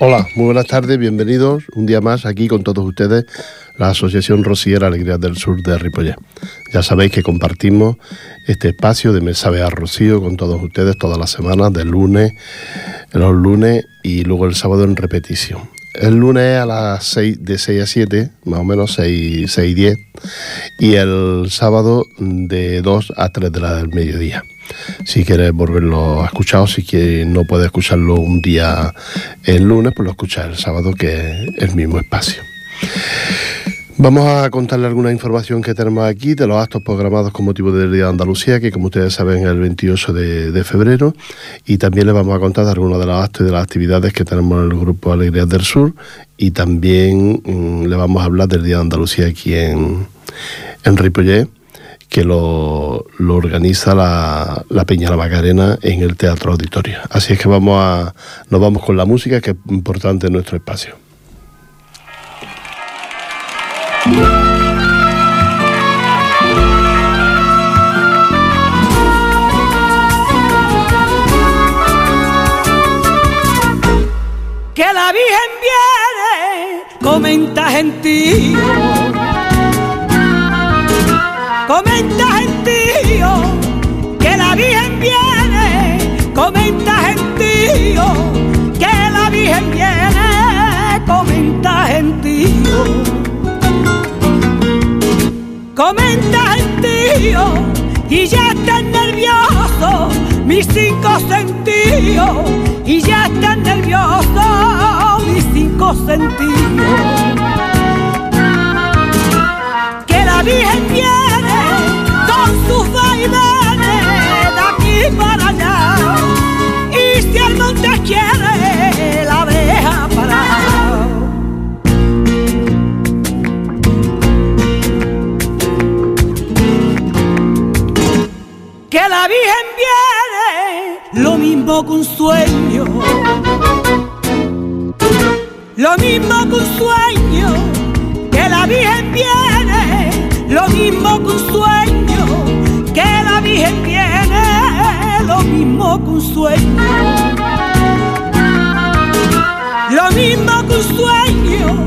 Hola, muy buenas tardes, bienvenidos un día más aquí con todos ustedes, la Asociación Rociera Alegría del Sur de Ripollet. Ya sabéis que compartimos este espacio de Mesa a Rocío con todos ustedes todas las semanas, de lunes, los lunes y luego el sábado en repetición. El lunes a las 6, de 6 a 7, más o menos 6, 6 y 10, y el sábado de 2 a 3 de la del mediodía si quieres volverlo a escuchar o si no puedes escucharlo un día el lunes, pues lo escuchas el sábado, que es el mismo espacio. Vamos a contarle alguna información que tenemos aquí de los actos programados con motivo del Día de Andalucía, que como ustedes saben es el 28 de, febrero, y también les vamos a contar de algunos de los actos y de las actividades que tenemos en el Grupo Alegrías del Sur, y también mm, le vamos a hablar del Día de Andalucía aquí en, en Ripollet, que lo, organiza la, la, Peña La Macarena en el Teatro Auditorio. Así es que vamos a, nos vamos con la música, que es importante en nuestro espacio. Que la Virgen viene, comenta gentío comenta gentío, que la Virgen viene, comenta gentío, que la Virgen viene, comenta gentío. Comenta gentío, y ya están nerviosos mis cinco sentidos, y ya están nerviosos mis cinco sentidos. Que la Virgen viene para allá. Y si el monte quiere, la deja parar. Que la Virgen viene, lo mismo que un sueño. Lo mismo que un sueño, que la Virgen viene, lo mismo que un sueño que la Virgen tiene lo mismo que un sueño. Lo mismo que un sueño,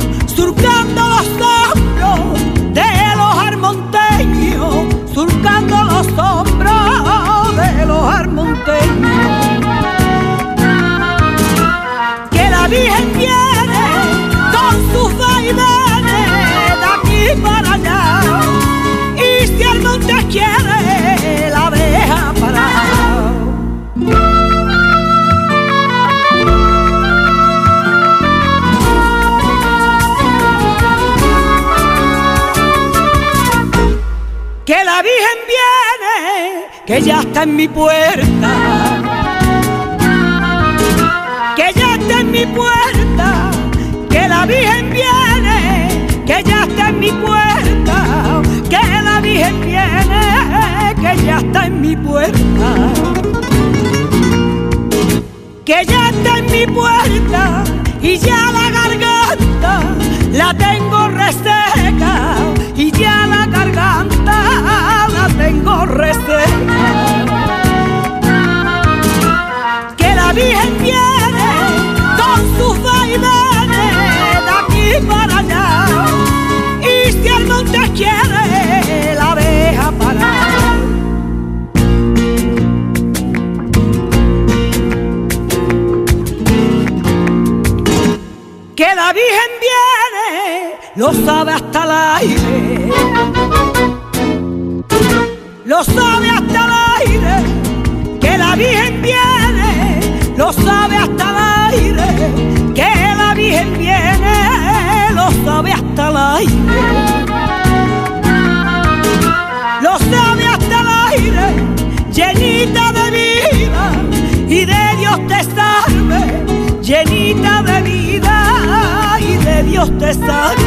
que ya está en mi puerta, que ya está en mi puerta, que la Virgen viene, que ya está en mi puerta, que la Virgen viene, que ya está en mi puerta, que ya está en mi puerta. Y ya la garganta la tengo reseca. Y ya la garganta tengo. Que la Virgen viene con sus vaivenes de aquí para allá. Y si el monte quiere, la deja parar. Que la Virgen viene, lo sabe hasta el aire lo sabe hasta el aire, que la Virgen viene, lo sabe hasta el aire, que la Virgen viene, lo sabe hasta el aire. Lo sabe hasta el aire, llenita de vida y de Dios te salve, llenita de vida y de Dios te salve.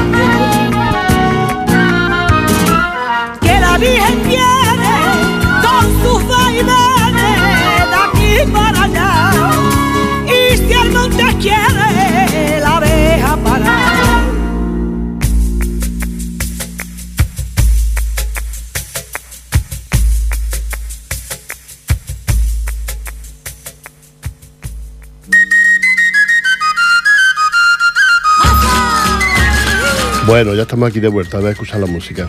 Bueno, ya estamos aquí de vuelta, voy a escuchar la música.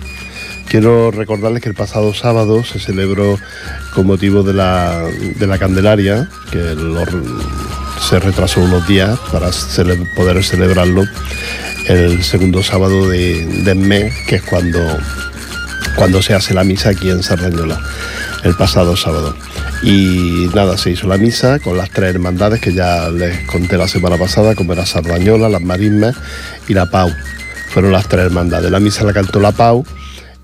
Quiero recordarles que el pasado sábado se celebró con motivo de la, de la Candelaria, que se retrasó unos días para poder celebrarlo el segundo sábado de, de, mes, que es cuando, cuando se hace la misa aquí en Sardañola, el pasado sábado. Y nada, se hizo la misa con las tres hermandades que ya les conté la semana pasada, como era Sardañola, las Marismas y la Pau fueron las tres hermandades. La misa la cantó la Pau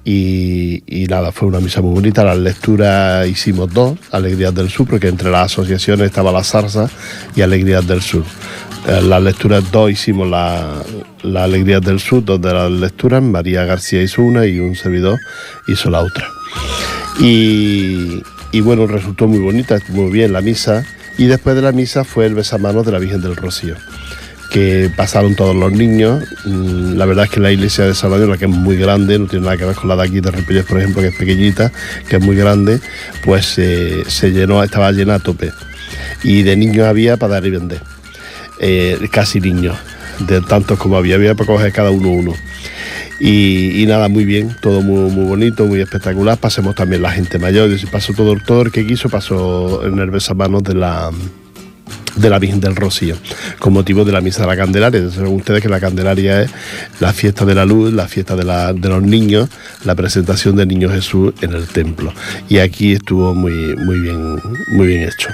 y, nada, fue una misa muy bonita. Las lecturas hicimos dos, Alegrías del Sur, porque entre las asociaciones estaba la Zarza y Alegrías del Sur. Eh, las lecturas dos hicimos la, Alegrías del Sur, dos de las lecturas, María García hizo una y un servidor hizo la otra. Y, y bueno, resultó muy bonita, muy bien la misa. Y después de la misa fue el besamanos de la Virgen del Rocío que pasaron todos los niños. Mm, la verdad es que la iglesia de Salvador, que es muy grande, no tiene nada que ver con la de aquí de Ripollet, por ejemplo, que es pequeñita, que es muy grande, pues eh, se llenó, estaba llena a tope. Y de niños había para dar y vender. Eh, casi niños, de tantos como había, había para coger cada uno uno. Y, nada, muy bien, todo muy, muy bonito, muy espectacular. Pasemos también la gente mayor, y pasó todo, todo el que quiso, pasó en el besamanos de la de la Virgen del Rocío, con motivo de la Misa de la Candelaria. Saben ustedes que la Candelaria es la fiesta de la luz, la fiesta de, de los niños, la presentación del Niño Jesús en el templo. Y aquí estuvo muy, muy, bien, muy bien hecho.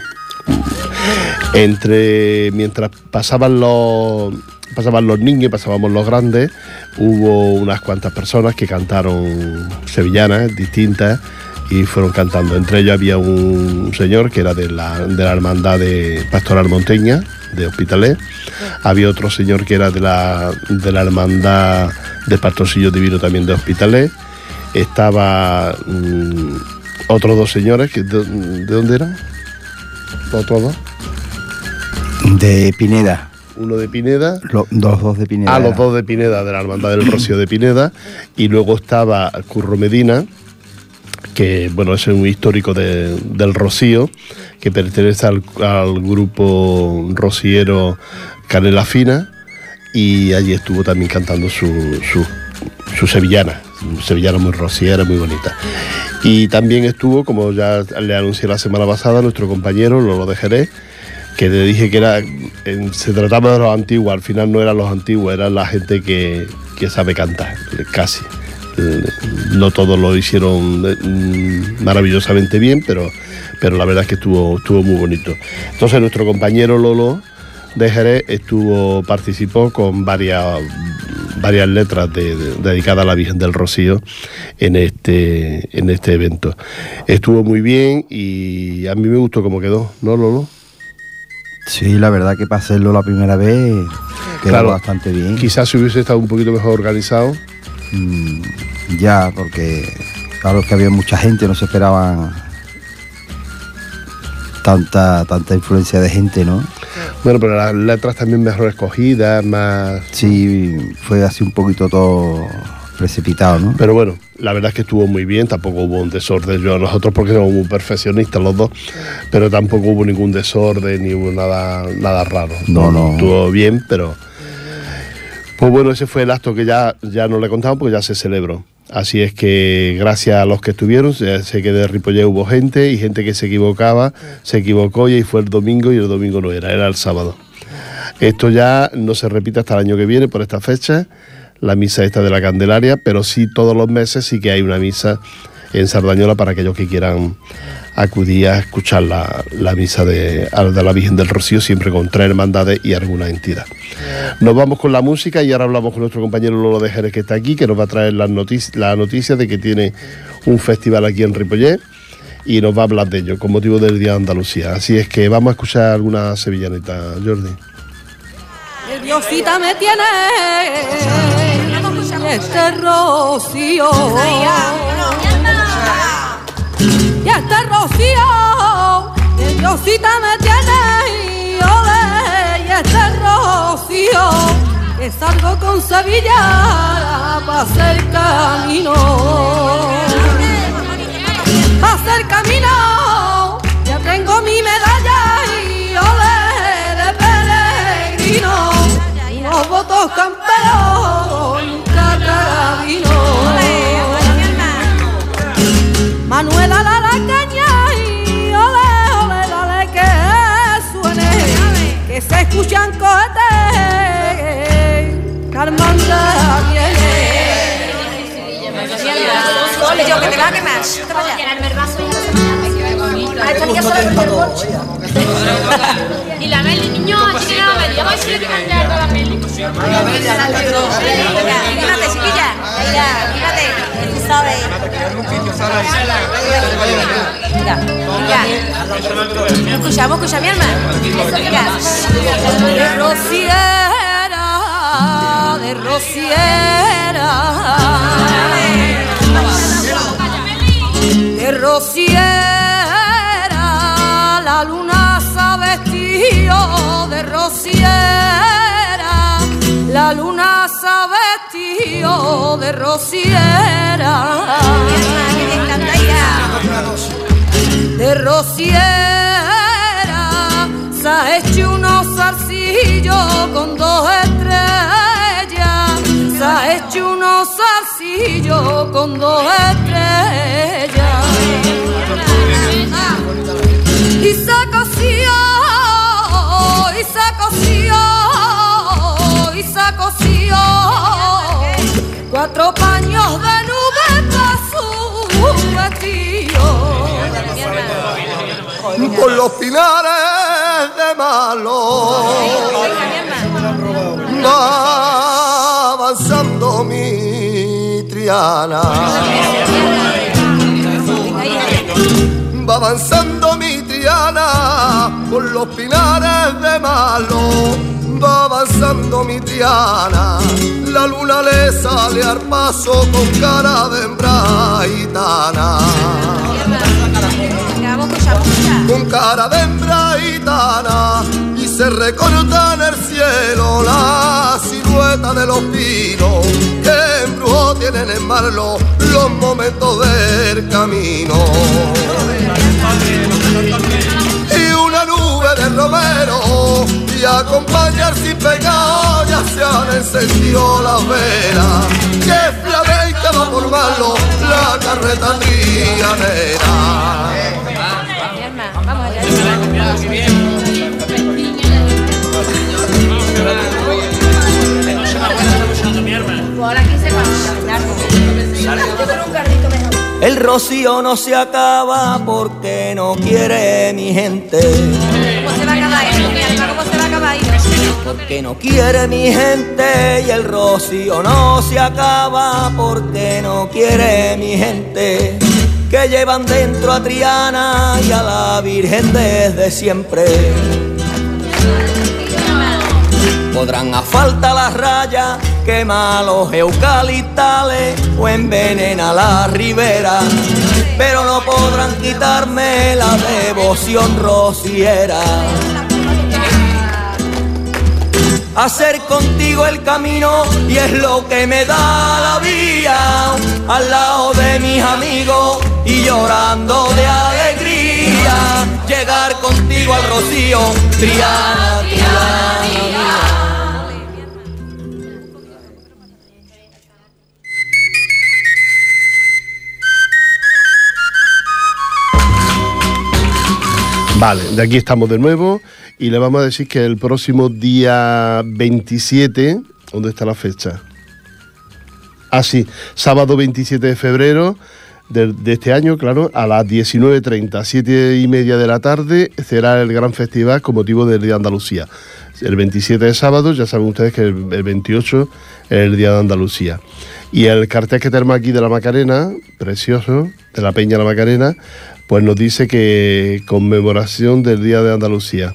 Entre, mientras pasaban los pasaban los niños y pasábamos los grandes, hubo unas cuantas personas que cantaron sevillanas distintas y fueron cantando. Entre ellos había un señor que era de la, de la hermandad de Pastoral Monteña, de Hospitalet. Había otro señor que era de la, de la hermandad de Pastorcillo Divino también de Hospitalet. Estaba mm, otros dos señores, que, de, dónde eran? ¿Otros dos? De Pineda uno de Pineda. Los dos de Pineda. Ah, los dos de Pineda, de la Hermandad del Rocío de Pineda. Y luego estaba Curro Medina, que bueno, es un histórico del Rocío, que pertenece al, grupo rociero Canela Fina, y allí estuvo también cantando su, su, sevillana, sevillana muy rociera, muy bonita. Y también estuvo, como ya le anuncié la semana pasada, nuestro compañero Lolo de que le dije que era se trataba de los antiguos, al final no eran los antiguos, eran la gente que, que sabe cantar, casi. Eh, no todos lo hicieron mm, maravillosamente bien, pero, pero la verdad es que estuvo, estuvo muy bonito. Entonces nuestro compañero Lolo de Jerez estuvo, participó con varias, varias letras dedicadas a la Virgen del Rocío en este, en este evento. Estuvo muy bien y a mí me gustó cómo quedó, ¿no, Lolo? Sí, la verdad que para hacerlo la primera vez quedó bastante bien. Quizás si hubiese estado un poquito mejor organizado. Mm, ya, porque claro que había mucha gente, no se esperaban tanta, tanta influencia de gente, ¿no? Bueno, pero las letras también mejor escogidas, más... Sí, fue así un poquito todo precipitado, ¿no? Pero bueno, la verdad es que estuvo muy bien, tampoco hubo un desorden. Yo, nosotros porque somos muy perfeccionistas los dos, pero tampoco hubo ningún desorden ni hubo nada, nada raro. No, no. Estuvo bien, pero pues bueno, ese fue el acto que ya, ya no le contamos porque ya se celebró. Así es que gracias a los que estuvieron, sé que de Ripollet hubo gente y gente que se equivocaba, se equivocó y fue el domingo y el domingo no era, era el sábado. Esto ya no se repite hasta el año que viene por esta fecha, la misa esta de la Candelaria, pero sí todos los meses sí que hay una misa en Sardañola para aquellos que quieran acudir a escuchar la, misa de, de, la Virgen del Rocío, siempre con tres hermandades y alguna entidad. Nos vamos con la música y ahora hablamos con nuestro compañero Lolo de Jerez que está aquí, que nos va a traer las noticias la noticia de que tiene un festival aquí en Ripollet y nos va a hablar de ello con motivo del Día de Andalucía. Así es que vamos a escuchar alguna sevillanita, Jordi. Diosita me tiene este rocío y este rocío, que Diosita me tiene y ole, y este rocío, que salgo con Sevilla para hacer camino, para hacer camino, ya tengo mi medalla y ole de peregrino, unos votos camperos, Manuela la la caña y ole, ole, dale que suene, que se escuchan cohetes, Carmanda viene. Y la Meli, niño, vamos a de de rociera, la luna se ha vestido de rociera, la luna se ha vestido de ella. de rociera se ha hecho unos zarcillos con dos estrellas. Se ha hecho unos zarcillos con dos estrellas cuatro paños de nube para su vestido por los pinares de malo. Va avanzando mi triana. Va avanzando mi triana por los pinares de malo va avanzando mi triana la luna le sale al paso con cara de escucha. con cara de hembra gitana y se recorta en el cielo la silueta de los pinos que en brujo tienen en marlo los momentos del camino acompañar sin pecado ya se han encendido las velas que flamenca va por marlo la carreta trianera vamos allá. El rocío no se acaba porque no quiere mi gente. ¿Cómo se va a acabar Porque no quiere mi gente y el rocío no se acaba porque no quiere mi gente. Que llevan dentro a Triana y a la Virgen desde siempre. Podrán a falta las rayas, quemar los eucaliptales o envenenar la ribera, pero no podrán quitarme la devoción rociera. Hacer contigo el camino y es lo que me da la vía al lado de mis amigos y llorando de alegría. Llegar contigo al rocío, Triana, Triana. Vale, de aquí estamos de nuevo y le vamos a decir que el próximo día 27, ¿dónde está la fecha? Ah, sí, sábado 27 de febrero de, este año, claro, a las 19.30, 7 y media de la tarde, será el gran festival con motivo del Día de Andalucía. El 27 de sábado, ya saben ustedes que el, el 28 es el Día de Andalucía. Y el cartel que tenemos aquí de la Macarena, precioso, de la Peña de la Macarena, pues nos dice que conmemoración del Día de Andalucía.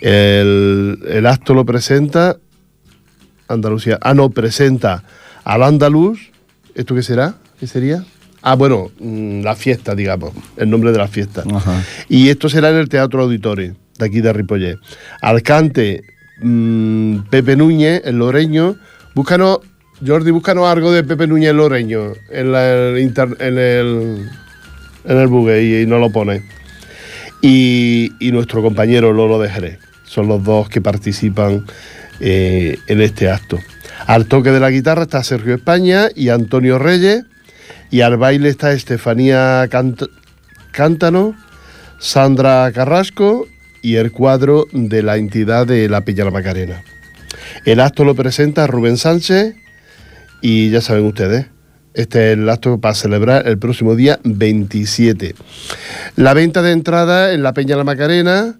El, el acto lo presenta Andalucía. Ah, no, presenta al andaluz. ¿Esto qué será? ¿Qué sería? Ah, bueno, mm, la fiesta, digamos, el nombre de la fiesta. Ajá. Y esto será en el Teatro Auditorio, de aquí de Ripollet. Alcante, mm, Pepe Núñez, el Loreño. Búscanos, Jordi, búscanos algo de Pepe Núñez el Loreño en, la- el inter- en el, en el bugue y, no lo pone. Y, y nuestro compañero Lolo de Jerez. Son los dos que participan eh, en este acto. Al toque de la guitarra está Sergio España y Antonio Reyes. Y al baile está Estefanía Cant- Cántano, Sandra Carrasco y el cuadro de la entidad de la Peña La Macarena. El acto lo presenta Rubén Sánchez y ya saben ustedes, este es el acto para celebrar el próximo día 27. La venta de entrada en la Peña La Macarena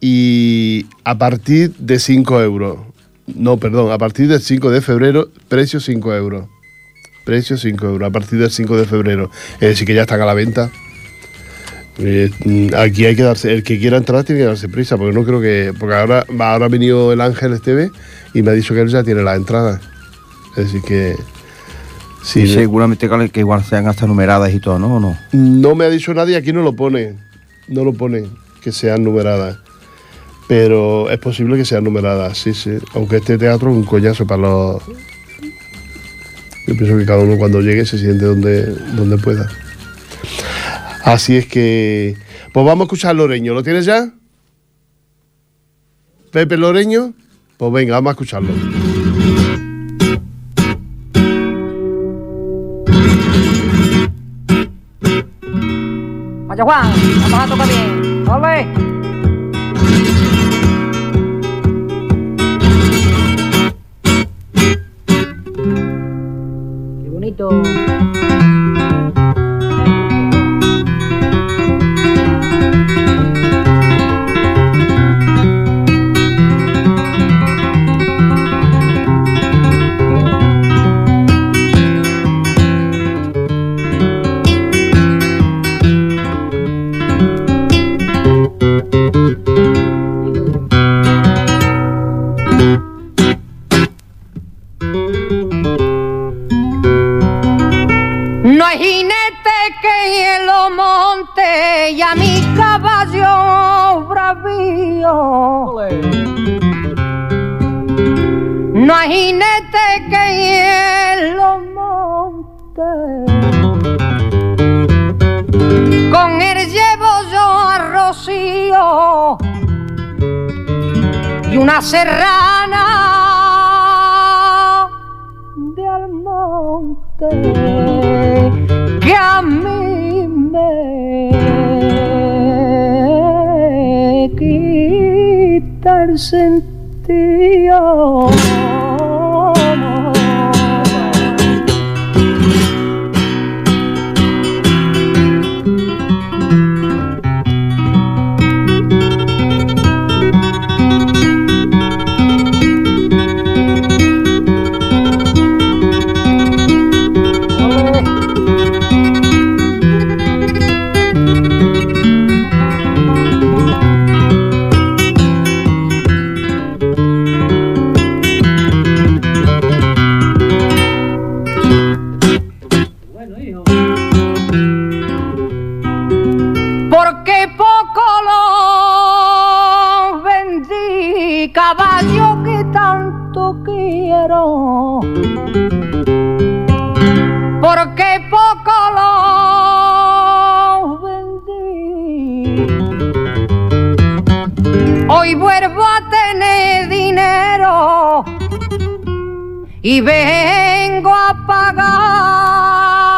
y a partir de 5 euros. No, perdón, a partir del 5 de febrero, precio 5 euros. Precio 5 euros, a partir del 5 de febrero. Es decir, que ya están a la venta. Eh, aquí hay que darse, el que quiera entrar tiene que darse prisa, porque no creo que. Porque ahora, ahora ha venido el Ángel Esteve y me ha dicho que él ya tiene la entrada. Es decir, que. Sí, Sí, seguramente que igual sean hasta numeradas y todo, ¿no? ¿O no? No me ha dicho nadie, aquí no lo pone. No lo pone, que sean numeradas. Pero es posible que sean numeradas, sí, sí. Aunque este teatro es un coñazo para los. Yo pienso que cada uno cuando llegue se siente donde, donde pueda. Así es que. Pues vamos a escuchar Loreño. ¿Lo tienes ya? Pepe Loreño. Pues venga, vamos a escucharlo. Vaya Juan, vamos a tocar bien. ¡Ole! Qué bonito. Caballo que tanto quiero. Porque poco lo vendí. Hoy vuelvo a tener dinero y vengo a pagar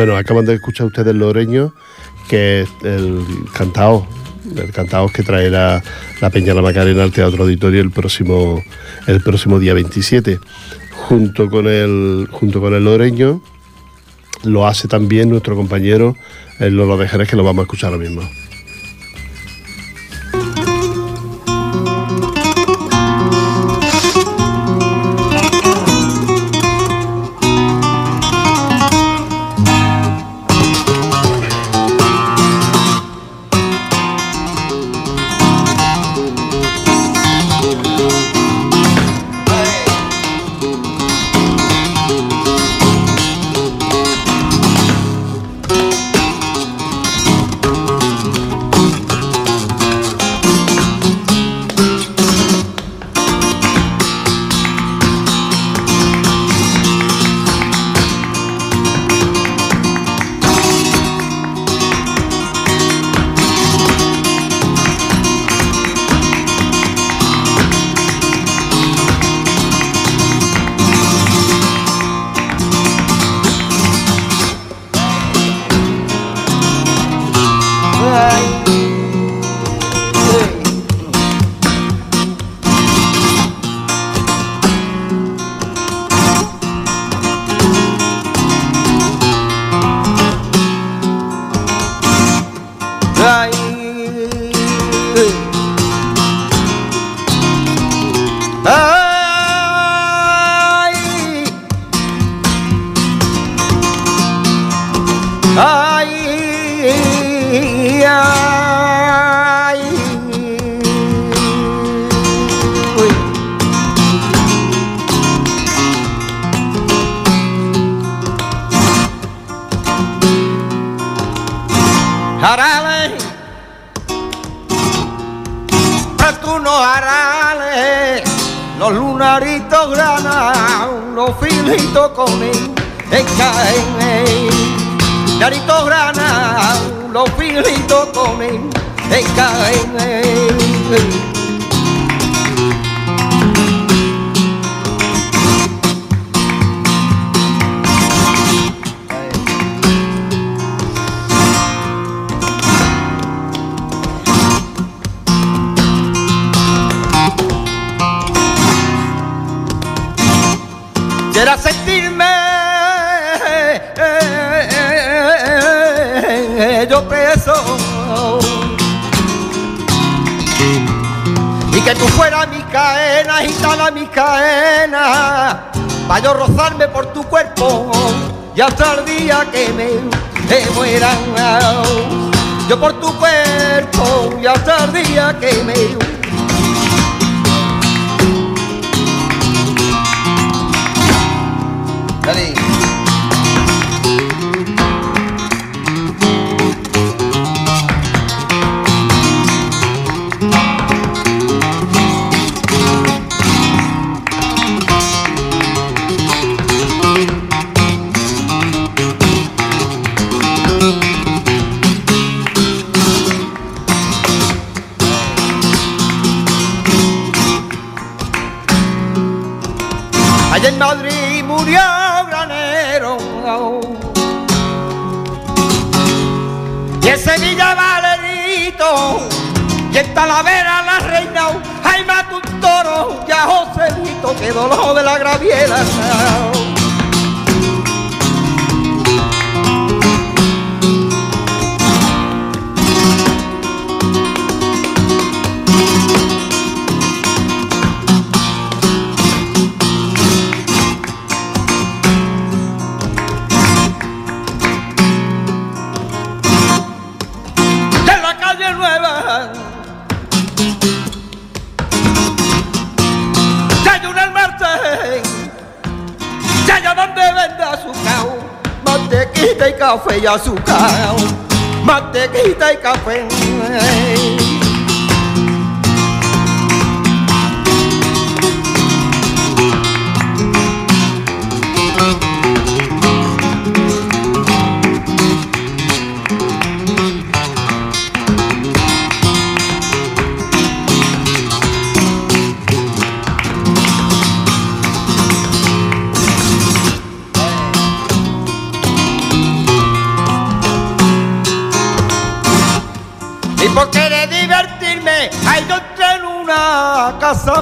Bueno, acaban de escuchar ustedes Loreño, que es el cantao, el cantao que trae la, Peña La Macarena al Teatro Auditorio el próximo, el próximo día 27. Junto con el, junto con el Loreño lo hace también nuestro compañero Lolo de Jerez, que lo vamos a escuchar ahora mismo. Comen, en caen. Quiera que tú fueras mi cadena, gitana mi cadena, para yo rozarme por tu cuerpo y hasta el día que me, me muera. Yo por tu cuerpo y hasta el día que me Dale. La graviera y azúcar mantequita y café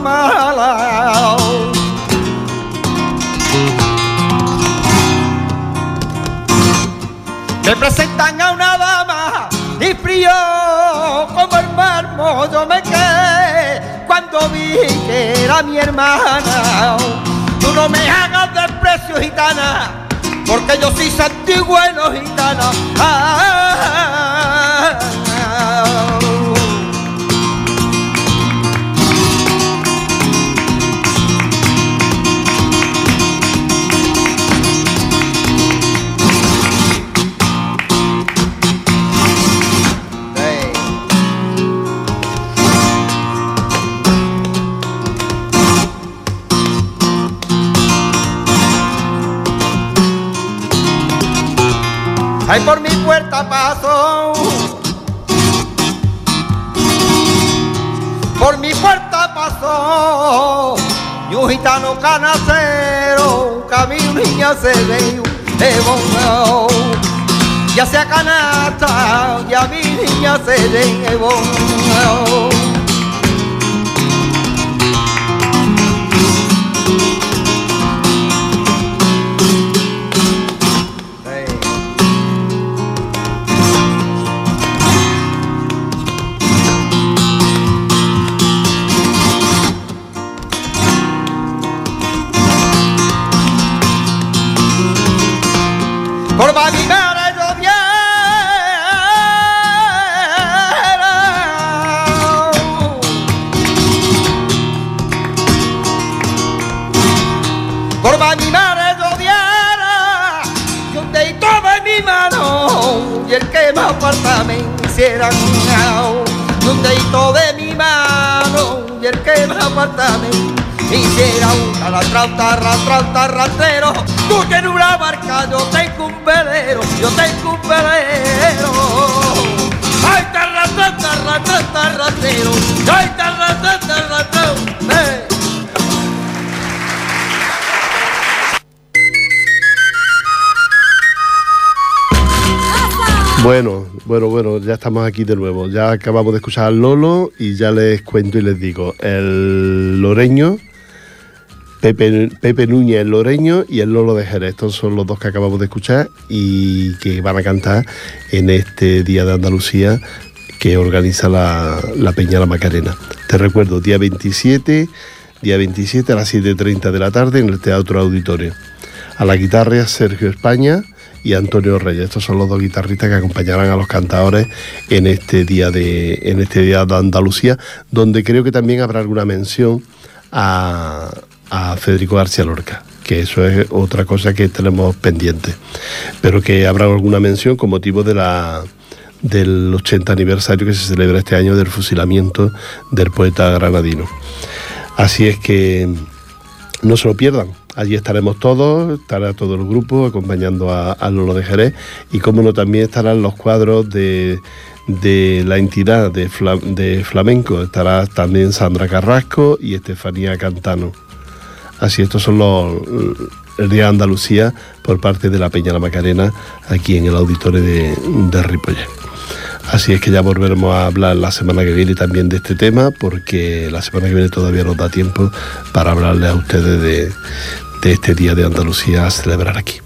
mala. Me presentan a una dama y frío como el mármol yo me quedé cuando vi que era mi hermana. Tú no me hagas desprecio, gitana, porque yo soy santigüeno, gitana. Ah, puerta pasó. Por mi puerta pasó. Y un gitano canacero, camino niña se ve de. Ya sea canasta, y a mi niña se de bongo. Y el que más falta me hiciera un dedito de mi mano y el que más falta me hiciera un tarratrao, tarratrero. Tú tienes una barca, yo tengo un velero, yo tengo un velero. Ay, tarratrao, tarratrero. Ay, tarratrao, eh. Bueno, bueno, bueno, ya estamos aquí de nuevo. Ya acabamos de escuchar al Lolo y ya les cuento y les digo. El Loreño, Pepe, Pepe Núñez el Loreño y el Lolo de Jerez. Estos son los dos que acabamos de escuchar y que van a cantar en este Día de Andalucía que organiza la, la Peña La Macarena. Te recuerdo, día 27, día 27 a las 7.30 de la tarde en el Teatro Auditorio. A la guitarra Sergio España y Antonio Reyes. Estos son los dos guitarristas que acompañarán a los cantadores en este día de, en este día de Andalucía, donde creo que también habrá alguna mención a, a Federico García Lorca que eso es otra cosa que tenemos pendiente, pero que habrá alguna mención con motivo de del 80 aniversario que se celebra este año del fusilamiento del poeta granadino. Así es que no se lo pierdan. Allí estaremos todos, estará todo el grupo acompañando a, a Lolo de Jerez y como no también estarán los cuadros de, de la entidad de, fla- de flamenco. Estará también Sandra Carrasco y Estefanía Cantano. Así estos son los el Día de Andalucía por parte de la Peña La Macarena aquí en el auditorio de, de. Así es que ya volveremos a hablar la semana que viene también de este tema, porque la semana que viene todavía nos da tiempo para hablarles a ustedes de, de este Día de Andalucía a celebrar aquí.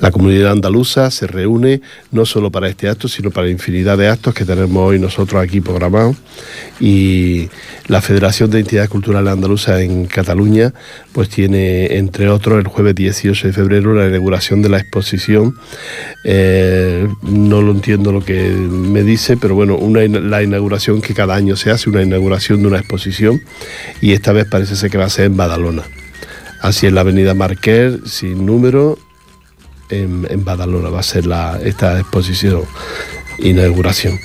La comunidad andaluza se reúne no solo para este acto, sino para infinidad de actos que tenemos hoy nosotros aquí programados. Y la Federación de Entidades Culturales Andaluzas en Cataluña, pues tiene, entre otros, el jueves 18 de febrero la inauguración de la exposición. Eh, no lo entiendo lo que me dice, pero bueno, una, la inauguración que cada año se hace, una inauguración de una exposición, y esta vez parece ser que va a ser en Badalona. Así en la avenida Marqués, sin número, en, en Badalona va a ser la, esta exposición, inauguración.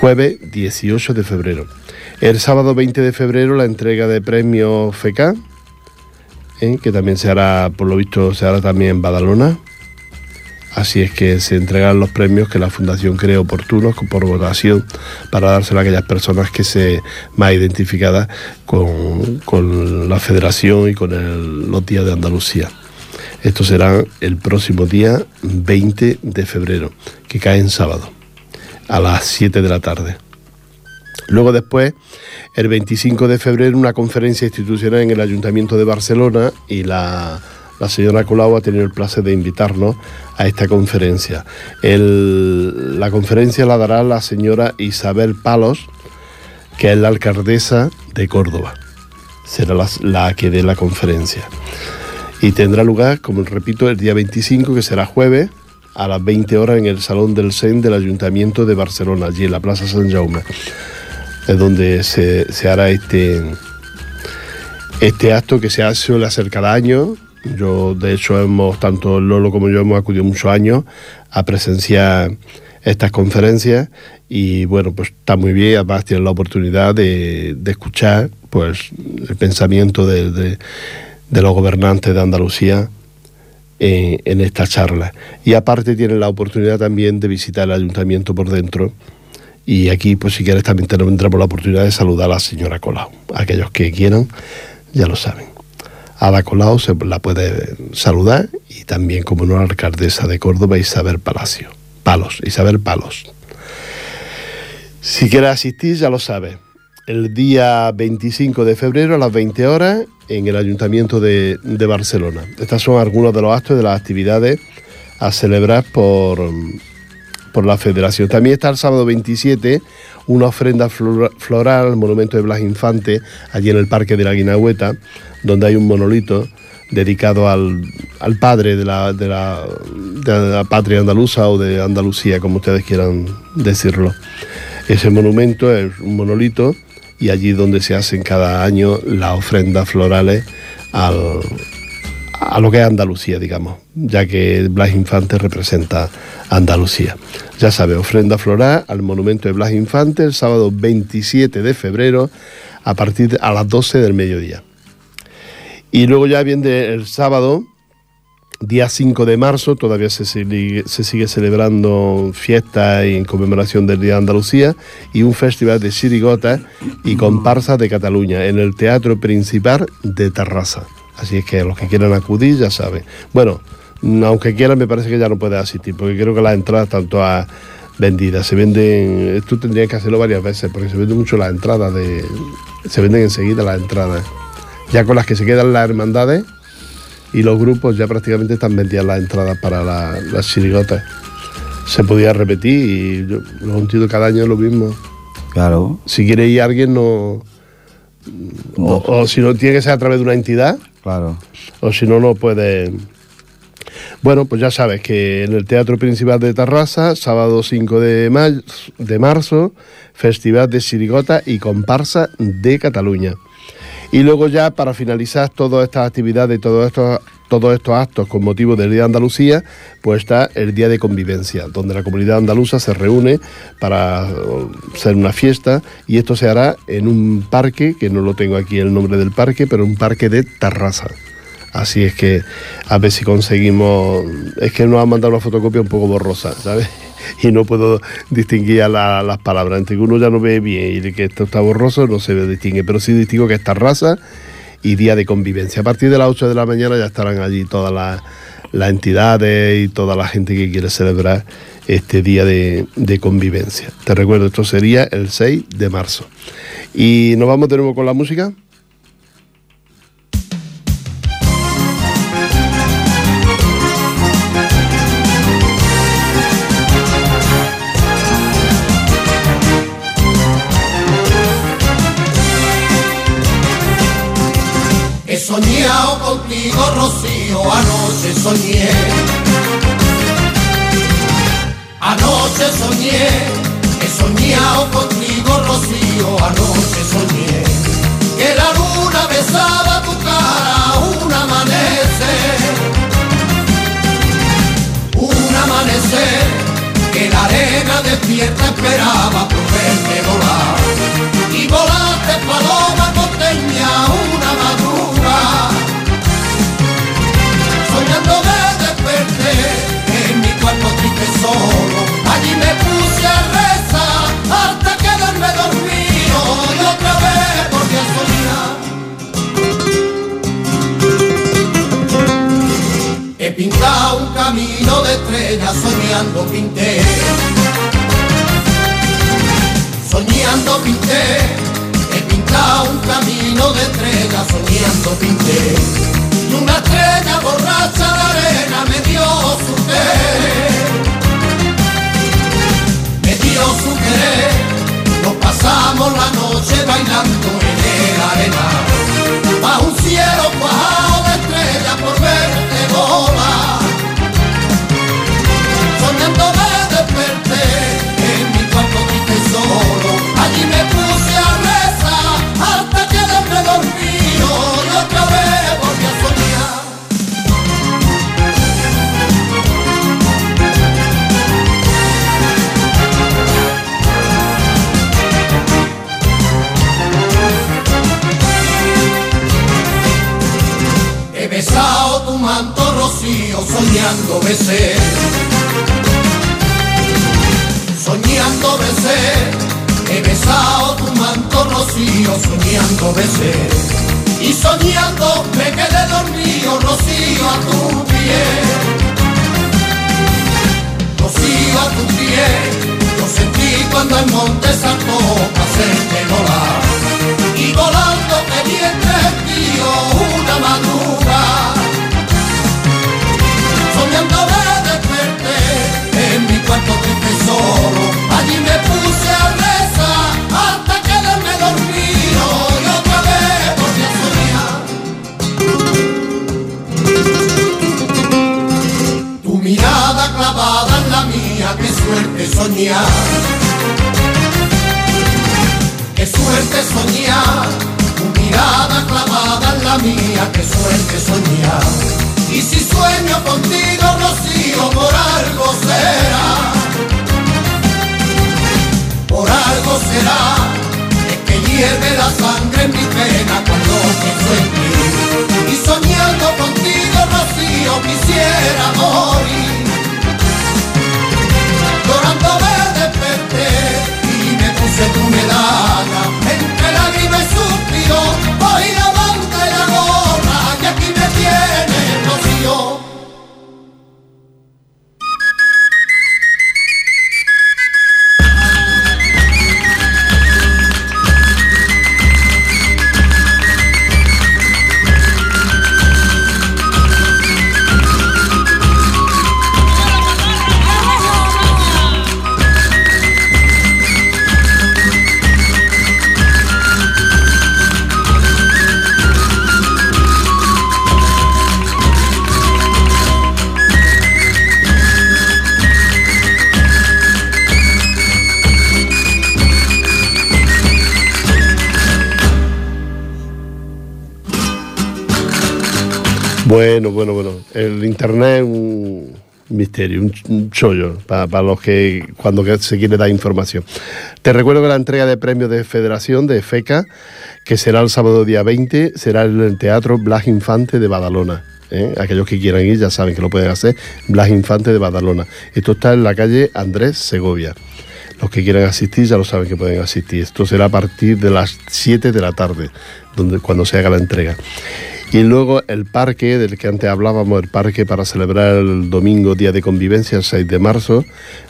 Jueves 18 de febrero. El sábado 20 de febrero la entrega de premios FECA, ¿eh? que también se hará, por lo visto, se hará también en Badalona. Así es que se entregarán los premios que la Fundación cree oportunos por votación para dárselo a aquellas personas que se más identificadas con, con la Federación y con el- los días de Andalucía. Esto será el próximo día 20 de febrero, que cae en sábado, a las 7 de la tarde. Luego después, el 25 de febrero, una conferencia institucional en el Ayuntamiento de Barcelona y la, la señora Colau ha tenido el placer de invitarnos a esta conferencia. La conferencia la dará la señora Isabel Palos, que es la alcaldesa de Córdoba. Será la, que dé la conferencia. Y tendrá lugar, como repito, el día 25, que será jueves, a las 20 horas en el Salón del SEN del Ayuntamiento de Barcelona, allí en la Plaza San Jaume es donde se, se hará este, este acto que se hace, suele hacer cada año. Yo, de hecho, hemos, tanto Lolo como yo hemos acudido muchos años a presenciar estas conferencias y bueno, pues está muy bien, además tienen la oportunidad de, escuchar pues el pensamiento de, los gobernantes de Andalucía en, en esta charla. Y aparte tienen la oportunidad también de visitar el ayuntamiento por dentro y aquí, pues si quieres, también tendremos la oportunidad de saludar a la señora Colau. Aquellos que quieran, ya lo saben. Ada Colau se la puede saludar y también, como no, la alcaldesa de Córdoba, Isabel Palacio. Palos, Isabel Palos. Si quieres asistir, ya lo sabes. El día 25 de febrero a las 20 horas en el Ayuntamiento de, Barcelona. Estos son algunos de los actos y de las actividades a celebrar por, por la Federación. También está el sábado 27 una ofrenda flora- floral al monumento de Blas Infante, allí en el Parque de la Guinagüeta, donde hay un monolito dedicado al, al padre de la, de, la, patria andaluza o de Andalucía, como ustedes quieran decirlo. Ese monumento es un monolito y allí donde se hacen cada año las ofrendas florales al, a lo que es Andalucía, digamos, ya que Blas Infante representa Andalucía. Ya sabe, ofrenda floral al monumento de Blas Infante el sábado 27 de febrero a partir a las 12 del mediodía. Y luego ya viene el sábado, día 5 de marzo, todavía se sigue, celebrando fiesta en conmemoración del Día de Andalucía y un festival de chirigotas y comparsas de Cataluña en el Teatro Principal de Terrassa. Así es que los que quieran acudir ya saben. Bueno, aunque quieran me parece que ya no puede asistir, porque creo que las entradas están todas vendidas. Se venden, tú tendrías que hacerlo varias veces, porque se venden mucho las entradas de. Se venden enseguida las entradas. Ya con las que se quedan las hermandades y los grupos ya prácticamente están vendidas las entradas para la- las chirigotas. Se podía repetir y yo lo entiendo cada año es lo mismo. Claro. Si quiere ir alguien no. O, o si no tiene que ser a través de una entidad. Claro. O si no, no puede. Bueno, pues ya sabes que en el Teatro Principal de Tarrasa, sábado 5 de, ma- de marzo, Festival de Sirigota y Comparsa de Cataluña. Y luego ya para finalizar todas estas actividades y todos estos, todos estos actos con motivo del Día de Andalucía, pues está el Día de Convivencia, donde la comunidad andaluza se reúne para hacer una fiesta y esto se hará en un parque, que no lo tengo aquí el nombre del parque, pero un parque de Tarrasa. Así es que a ver si conseguimos. Es que nos han mandado una fotocopia un poco borrosa, ¿sabes? Y no puedo distinguir las palabras. Entre que uno ya no ve bien y que esto está borroso, no se distingue. Pero sí distingo que esta raza y día de convivencia. A partir de las 8 de la mañana ya estarán allí todas las, las entidades y toda la gente que quiere celebrar este día de, de convivencia. Te recuerdo, esto sería el 6 de marzo. Y nos vamos de nuevo con la música. Anoche soñé. Anoche soñé, he soñado contigo, Rocío, anoche soñé. Que la luna besaba tu cara, un amanecer. Un amanecer, que la arena despierta esperaba por verte volar. Y volaste paloma soñando pinté. Soñando besé. He besado tu manto rocío, soñando besé. Y soñando me quedé dormido, rocío a tu pie. Rocío a tu pie, yo sentí cuando el monte Bueno, bueno, bueno. El internet es un misterio, un, chollo para, los que cuando se quiere dar información. Te recuerdo que la entrega de premios de Federación de FECA, que será el sábado día 20, será en el Teatro Blas Infante de Badalona. ¿eh? Aquellos que quieran ir ya saben que lo pueden hacer. Blas Infante de Badalona. Esto está en la calle Andrés Segovia. Los que quieran asistir ya lo saben que pueden asistir. Esto será a partir de las 7 de la tarde, donde, cuando se haga la entrega. Y luego el parque del que antes hablábamos, el parque para celebrar el domingo, Día de Convivencia, el 6 de marzo,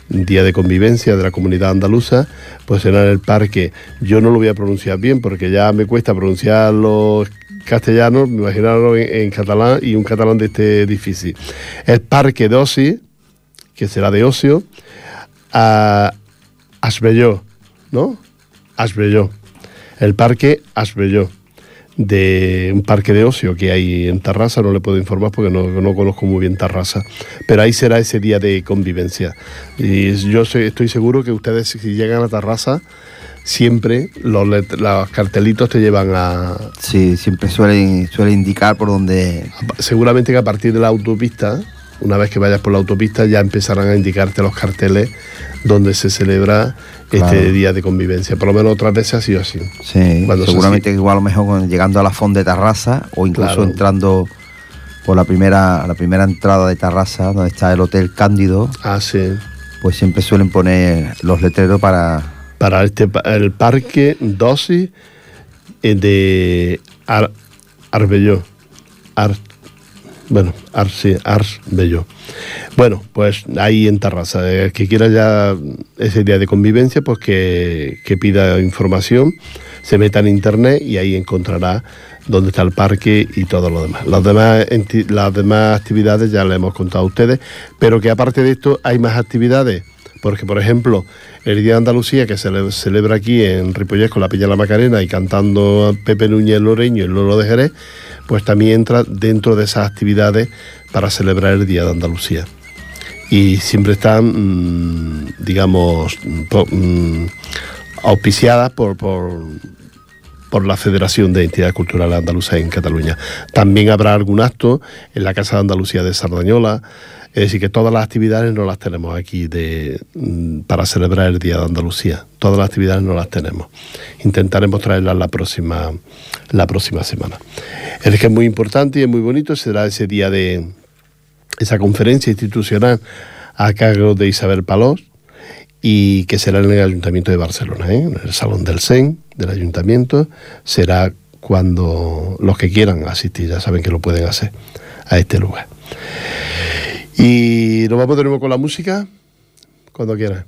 Día de Convivencia de la Comunidad Andaluza, pues será el parque. Yo no lo voy a pronunciar bien porque ya me cuesta pronunciar los castellanos, me imaginaron en, en catalán y un catalán de este difícil. El parque de Osi, que será de ocio, a Asbelló, ¿no? Asbelló. El parque Asbelló de un parque de ocio que hay en Tarrasa, no le puedo informar porque no, no conozco muy bien Tarrasa, pero ahí será ese día de convivencia. Y yo estoy seguro que ustedes si llegan a Tarrasa, siempre los, los cartelitos te llevan a... Sí, siempre suelen, suele indicar por donde... Seguramente que a partir de la autopista, una vez que vayas por la autopista, ya empezarán a indicarte los carteles donde se celebra este día de convivencia. Por lo menos otras veces ha sido así. Sí, Cuando seguramente igual a lo mejor llegando a la Font de Tarrasa o incluso Claro. entrando por la primera, la primera entrada de Tarrasa, donde está el Hotel Cándido, Ah, sí. pues siempre suelen poner los letreros para... para este el parque Dosi eh, de Ar, Arbelló. Ar- bueno, Ar, sí, Arbelló. Bueno, pues ahí en Tarrasa. El que quiera ya ese día de convivencia, pues que, que pida información, se meta en internet y ahí encontrará dónde está el parque y todo lo demás. Las demás, las demás actividades ya le hemos contado a ustedes, pero que aparte de esto hay más actividades. Porque, por ejemplo, el Día de Andalucía, que se le- celebra aquí en Ripollés con la Pilla de la Macarena y cantando a Pepe Núñez Loreño y Lolo de Jerez, pues también entra dentro de esas actividades para celebrar el Día de Andalucía. Y siempre están, mm, digamos, po- mm, auspiciadas por, por, por la Federación de Entidades Culturales Andaluzas en Cataluña. También habrá algún acto en la Casa de Andalucía de Sardañola. Es decir, que todas las actividades no las tenemos aquí de, mm, para celebrar el Día de Andalucía. Todas las actividades no las tenemos. Intentaremos traerlas la próxima, la próxima semana. El que es muy importante y es muy bonito será ese día de esa conferencia institucional a cargo de Isabel Palós y que será en el Ayuntamiento de Barcelona, ¿eh? en el Salón del SEN del Ayuntamiento. Será cuando los que quieran asistir, ya saben que lo pueden hacer a este lugar. Y nos vamos de nuevo con la música, cuando quieran.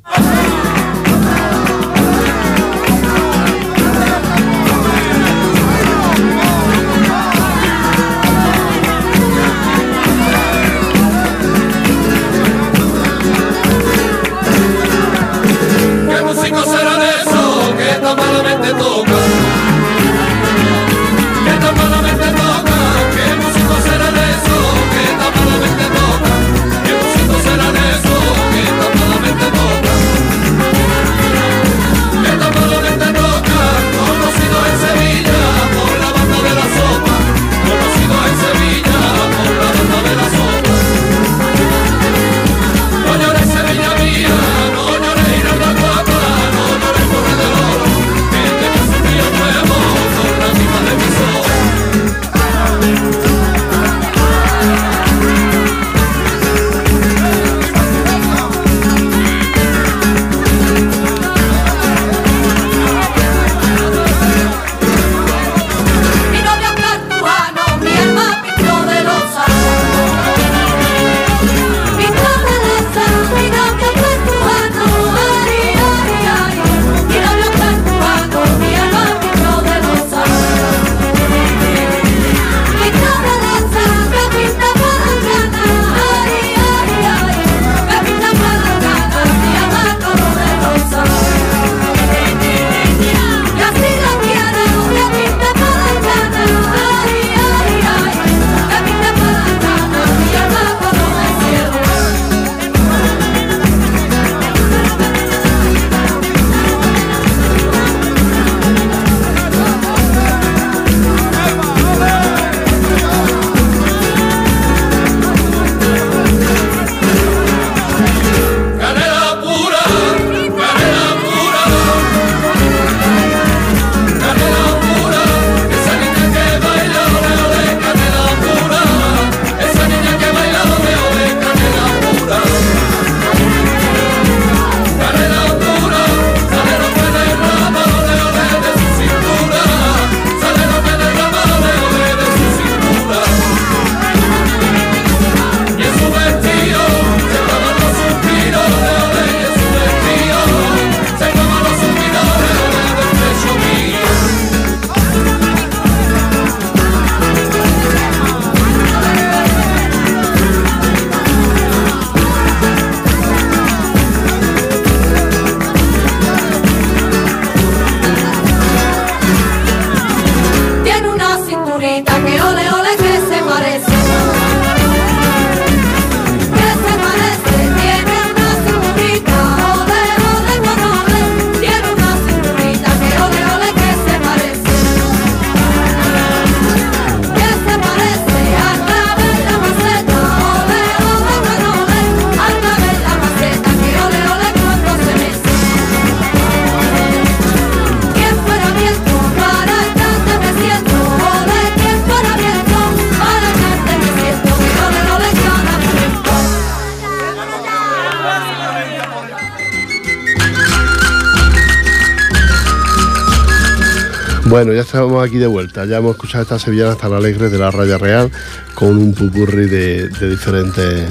Bueno, ya estamos aquí de vuelta. Ya hemos escuchado estas sevillanas tan alegres de la Raya Real con un pupurri de, diferentes,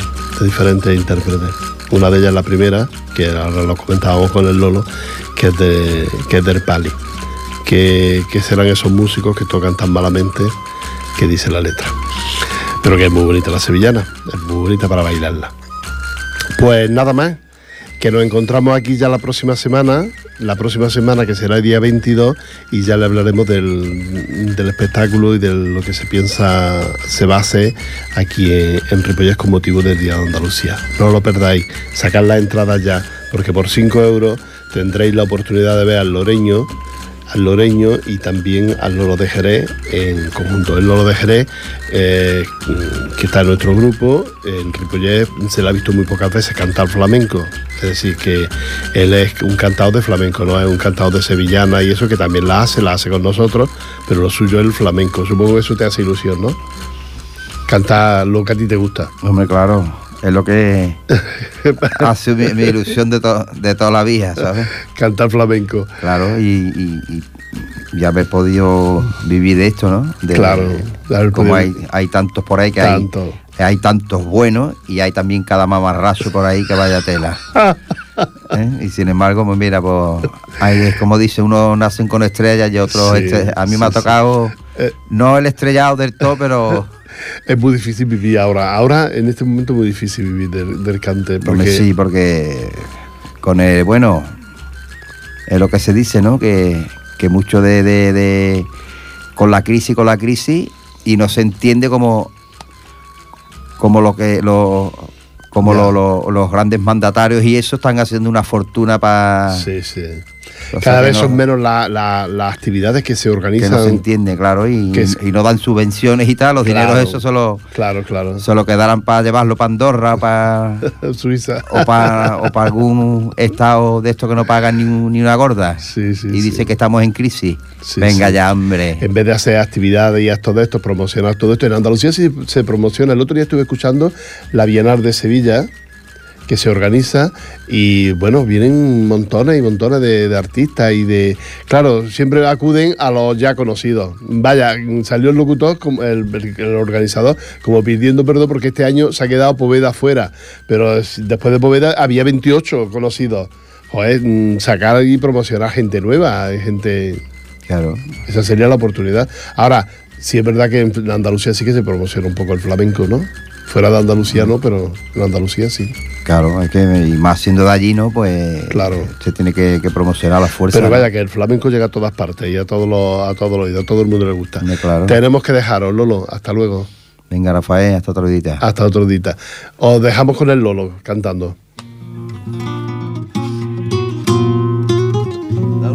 intérpretes. Una de ellas, la primera, que ahora lo comentábamos con el Lolo, que es, de, que es del Pali. Que, que serán esos músicos que tocan tan malamente que dice la letra. Pero que es muy bonita la sevillana, es muy bonita para bailarla. Pues nada más, que nos encontramos aquí ya la próxima semana, la próxima semana que será el día 22 y ya le hablaremos del, del espectáculo y de lo que se piensa se va a hacer aquí en, en Ripollet con motivo del Día de Andalucía. No lo perdáis, sacad las entradas ya, porque por 5 euros tendréis la oportunidad de ver al Loreño, al Loreño y también al Lolo de Jerez en conjunto. El Lolo de Jerez, eh, que está en nuestro grupo, en Ripollet se le ha visto muy pocas veces cantar flamenco. Es decir, que él es un cantador de flamenco, no es un cantador de sevillana y eso que también la hace, la hace con nosotros, pero lo suyo es el flamenco. Supongo que eso te hace ilusión, ¿no? Cantar lo que a ti te gusta. Hombre, claro, es lo que hace mi, mi ilusión de, to- de toda la vida, ¿sabes? Cantar flamenco. Claro, y, y- y- y haber podido vivir de esto, ¿no? De- Claro, como hay, hay tantos por ahí que Tanto. hay, hay tantos buenos y hay también cada mamarracho por ahí que vaya tela. ¿eh? Y sin embargo, pues mira, pues es como dice, unos nacen con estrellas y otros... Sí, estre- a mí sí, me ha tocado, Eh. no el estrellado del todo, pero... Es muy difícil vivir ahora. Ahora, en este momento, es muy difícil vivir del, del cante. Porque Porque sí, porque con el, bueno, es lo que se dice, ¿no? Que, que mucho de, de- de- con la crisis, con la crisis, y no se entiende como, como lo que lo, como Ya. lo- lo- los grandes mandatarios y eso están haciendo una fortuna para Sí, sí. Cada vez son menos la- la- las actividades que se que organizan. no se entiende, claro, y, que es- y no dan subvenciones y tal, los Claro. dineros esos solo, Claro, claro. solo quedarán para llevarlo para Andorra, para Suiza. o para o pa algún estado de esto que no pagan ni, ni una gorda Sí, sí, y sí. dice que estamos en crisis. Venga ya, hombre. En vez de hacer actividades y actos de estos, promocionar todo esto. En Andalucía sí se promociona. El otro día estuve escuchando la Bienal de Sevilla, que se organiza, y bueno, vienen montones y montones de, de artistas y de. Claro, siempre acuden a los ya conocidos. Vaya, salió el locutor, como el, el organizador, como pidiendo perdón porque este año se ha quedado Poveda fuera. Pero es- después de Poveda había 28 conocidos. Joder, mm, sacar y promocionar gente nueva, gente. Claro. Esa sería la oportunidad. Ahora, sí es verdad que en Andalucía sí que se promociona un poco el flamenco, ¿no? Fuera de Andalucía no, pero en Andalucía sí. Claro, es que y más siendo de allí, ¿no? Pues Claro. se tiene que, que promocionar a la fuerza. Pero ¿no? vaya que el flamenco llega a todas partes y a todos los, a todos los, y a todo el mundo le gusta. Claro. Tenemos que dejaros, Lolo. Hasta luego. Venga, Rafael, hasta otro día. Hasta otro día. Os dejamos con el Lolo cantando. La